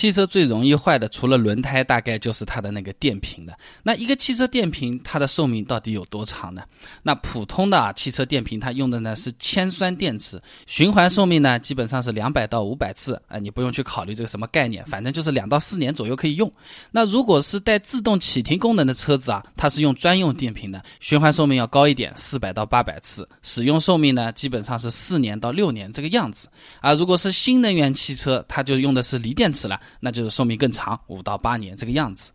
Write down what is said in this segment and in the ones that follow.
汽车最容易坏的，除了轮胎，大概就是它的那个电瓶了。那一个汽车电瓶，它的寿命到底有多长呢？那普通的啊汽车电瓶，它用的呢是铅酸电池，循环寿命呢基本上是两百到五百次啊，你不用去考虑这个什么概念，反正就是两到四年左右可以用。那如果是带自动启停功能的车子啊，它是用专用电瓶的，循环寿命要高一点，四百到八百次，使用寿命呢基本上是四年到六年这个样子啊。如果是新能源汽车，它就用的是锂电池了。那就是寿命更长，五到八年这个样子。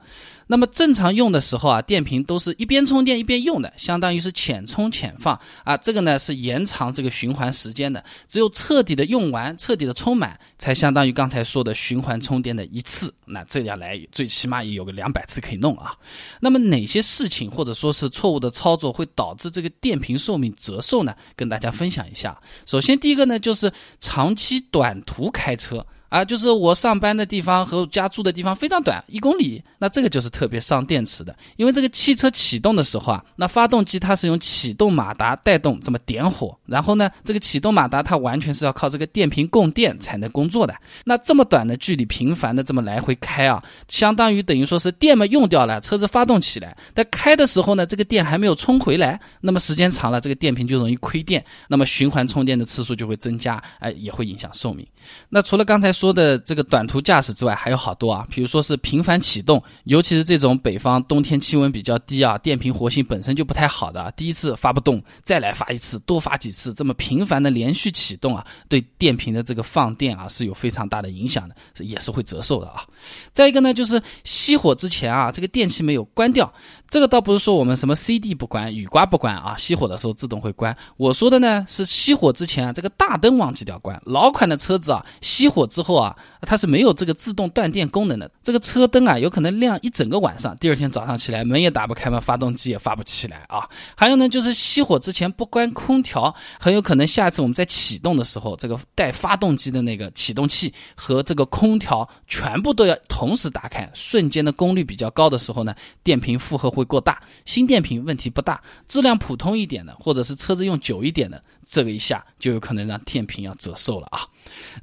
那么正常用的时候啊，电瓶都是一边充电一边用的，相当于是浅充浅放啊。这个呢是延长这个循环时间的。只有彻底的用完、彻底的充满，才相当于刚才说的循环充电的一次。那这样来，最起码也有个两百次可以弄啊。那么哪些事情或者说是错误的操作会导致这个电瓶寿命折寿呢？跟大家分享一下。首先第一个呢就是长期短途开车。啊，就是我上班的地方和家住的地方非常短，一公里。那这个就是特别伤电池的，因为这个汽车启动的时候啊，那发动机它是用启动马达带动这么点火，然后呢，这个启动马达它完全是要靠这个电瓶供电才能工作的。那这么短的距离，频繁的这么来回开啊，相当于等于说是电嘛用掉了，车子发动起来，但开的时候呢，这个电还没有充回来，那么时间长了，这个电瓶就容易亏电，那么循环充电的次数就会增加，哎，也会影响寿命。那除了刚才说。说的这个短途驾驶之外，还有好多啊，比如说是频繁启动，尤其是这种北方冬天气温比较低啊，电瓶活性本身就不太好的，第一次发不动，再来发一次，多发几次，这么频繁的连续启动啊，对电瓶的这个放电啊是有非常大的影响的，也是会折寿的啊。再一个呢，就是熄火之前啊，这个电器没有关掉。这个倒不是说我们什么 CD 不关、雨刮不关啊，熄火的时候自动会关。我说的呢是熄火之前啊，这个大灯忘记掉关。老款的车子啊，熄火之后后啊，它是没有这个自动断电功能的。这个车灯啊，有可能亮一整个晚上，第二天早上起来门也打不开嘛，发动机也发不起来啊。还有呢，就是熄火之前不关空调，很有可能下次我们在启动的时候，这个带发动机的那个启动器和这个空调全部都要同时打开，瞬间的功率比较高的时候呢，电瓶负荷。会过大，新电瓶问题不大，质量普通一点的，或者是车子用久一点的，这个一下就有可能让电瓶要折寿了啊。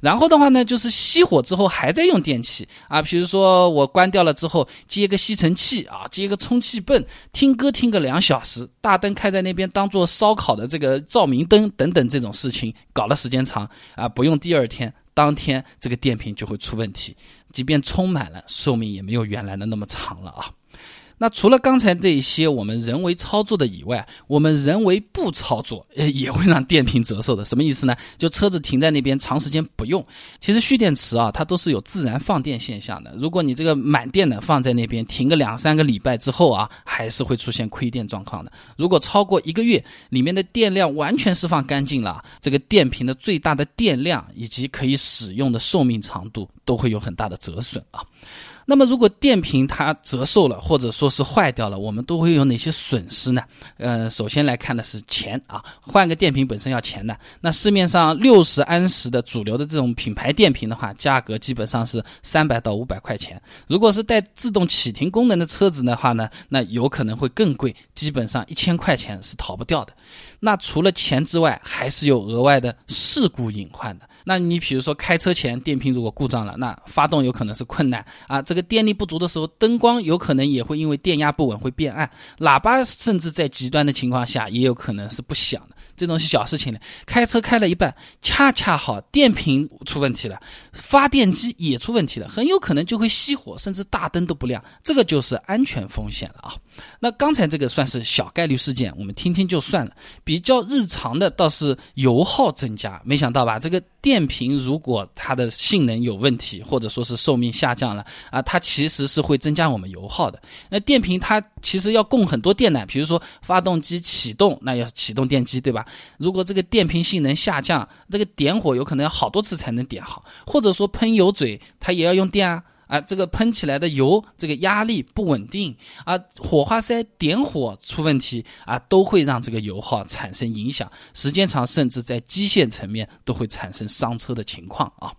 然后的话呢，就是熄火之后还在用电器啊，比如说我关掉了之后接个吸尘器啊，接个充气泵，听歌听个两小时，大灯开在那边当做烧烤的这个照明灯等等这种事情，搞了时间长啊，不用第二天当天这个电瓶就会出问题，即便充满了，寿命也没有原来的那么长了啊。那除了刚才这一些我们人为操作的以外，我们人为不操作，呃，也会让电瓶折寿的。什么意思呢？就车子停在那边长时间不用，其实蓄电池啊，它都是有自然放电现象的。如果你这个满电的放在那边停个两三个礼拜之后啊，还是会出现亏电状况的。如果超过一个月，里面的电量完全释放干净了，这个电瓶的最大的电量以及可以使用的寿命长度都会有很大的折损啊。那么，如果电瓶它折寿了，或者说是坏掉了，我们都会有哪些损失呢？呃，首先来看的是钱啊，换个电瓶本身要钱的。那市面上六十安时的主流的这种品牌电瓶的话，价格基本上是三百到五百块钱。如果是带自动启停功能的车子的话呢，那有可能会更贵，基本上一千块钱是逃不掉的。那除了钱之外，还是有额外的事故隐患的。那你比如说开车前电瓶如果故障了，那发动有可能是困难啊。这个电力不足的时候，灯光有可能也会因为电压不稳会变暗，喇叭甚至在极端的情况下也有可能是不响的。这种小事情了。开车开了一半，恰恰好电瓶出问题了，发电机也出问题了，很有可能就会熄火，甚至大灯都不亮。这个就是安全风险了啊。那刚才这个算是小概率事件，我们听听就算了。比较日常的倒是油耗增加，没想到吧？这个电瓶如果它的性能有问题，或者说是寿命下降了啊，它其实是会增加我们油耗的。那电瓶它其实要供很多电呢，比如说发动机启动，那要启动电机，对吧如果这个电瓶性能下降，这个点火有可能要好多次才能点好，或者说喷油嘴，它也要用电啊。啊，这个喷起来的油，这个压力不稳定啊，火花塞点火出问题啊，都会让这个油耗产生影响，时间长甚至在机械层面都会产生伤车的情况啊。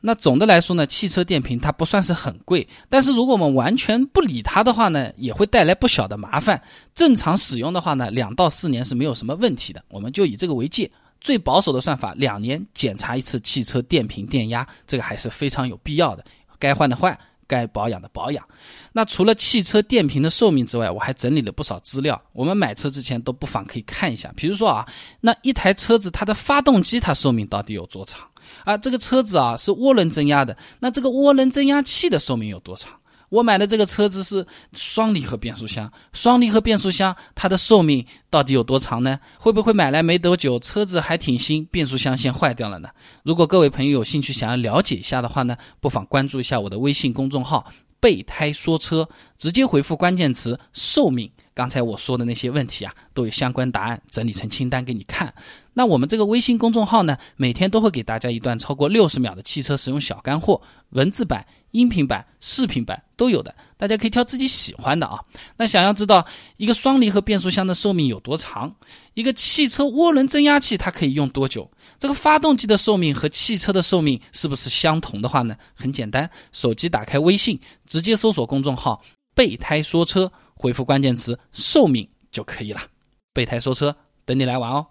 那总的来说呢，汽车电瓶它不算是很贵，但是如果我们完全不理它的话呢，也会带来不小的麻烦。正常使用的话呢，两到四年是没有什么问题的，我们就以这个为界。最保守的算法，两年检查一次汽车电瓶电压，这个还是非常有必要的。该换的换。该保养的保养，那除了汽车电瓶的寿命之外，我还整理了不少资料。我们买车之前都不妨可以看一下。比如说啊，那一台车子它的发动机它寿命到底有多长？啊，这个车子啊是涡轮增压的，那这个涡轮增压器的寿命有多长？我买的这个车子是双离合变速箱，双离合变速箱它的寿命到底有多长呢？会不会买来没多久，车子还挺新，变速箱先坏掉了呢？如果各位朋友有兴趣想要了解一下的话呢，不妨关注一下我的微信公众号“备胎说车”，直接回复关键词“寿命”。刚才我说的那些问题啊，都有相关答案整理成清单给你看。那我们这个微信公众号呢，每天都会给大家一段超过六十秒的汽车使用小干货，文字版、音频版、视频版都有的，大家可以挑自己喜欢的啊。那想要知道一个双离合变速箱的寿命有多长，一个汽车涡轮增压器它可以用多久，这个发动机的寿命和汽车的寿命是不是相同的话呢？很简单，手机打开微信，直接搜索公众号“备胎说车”。回复关键词“寿命”就可以了。备胎说车，等你来玩哦。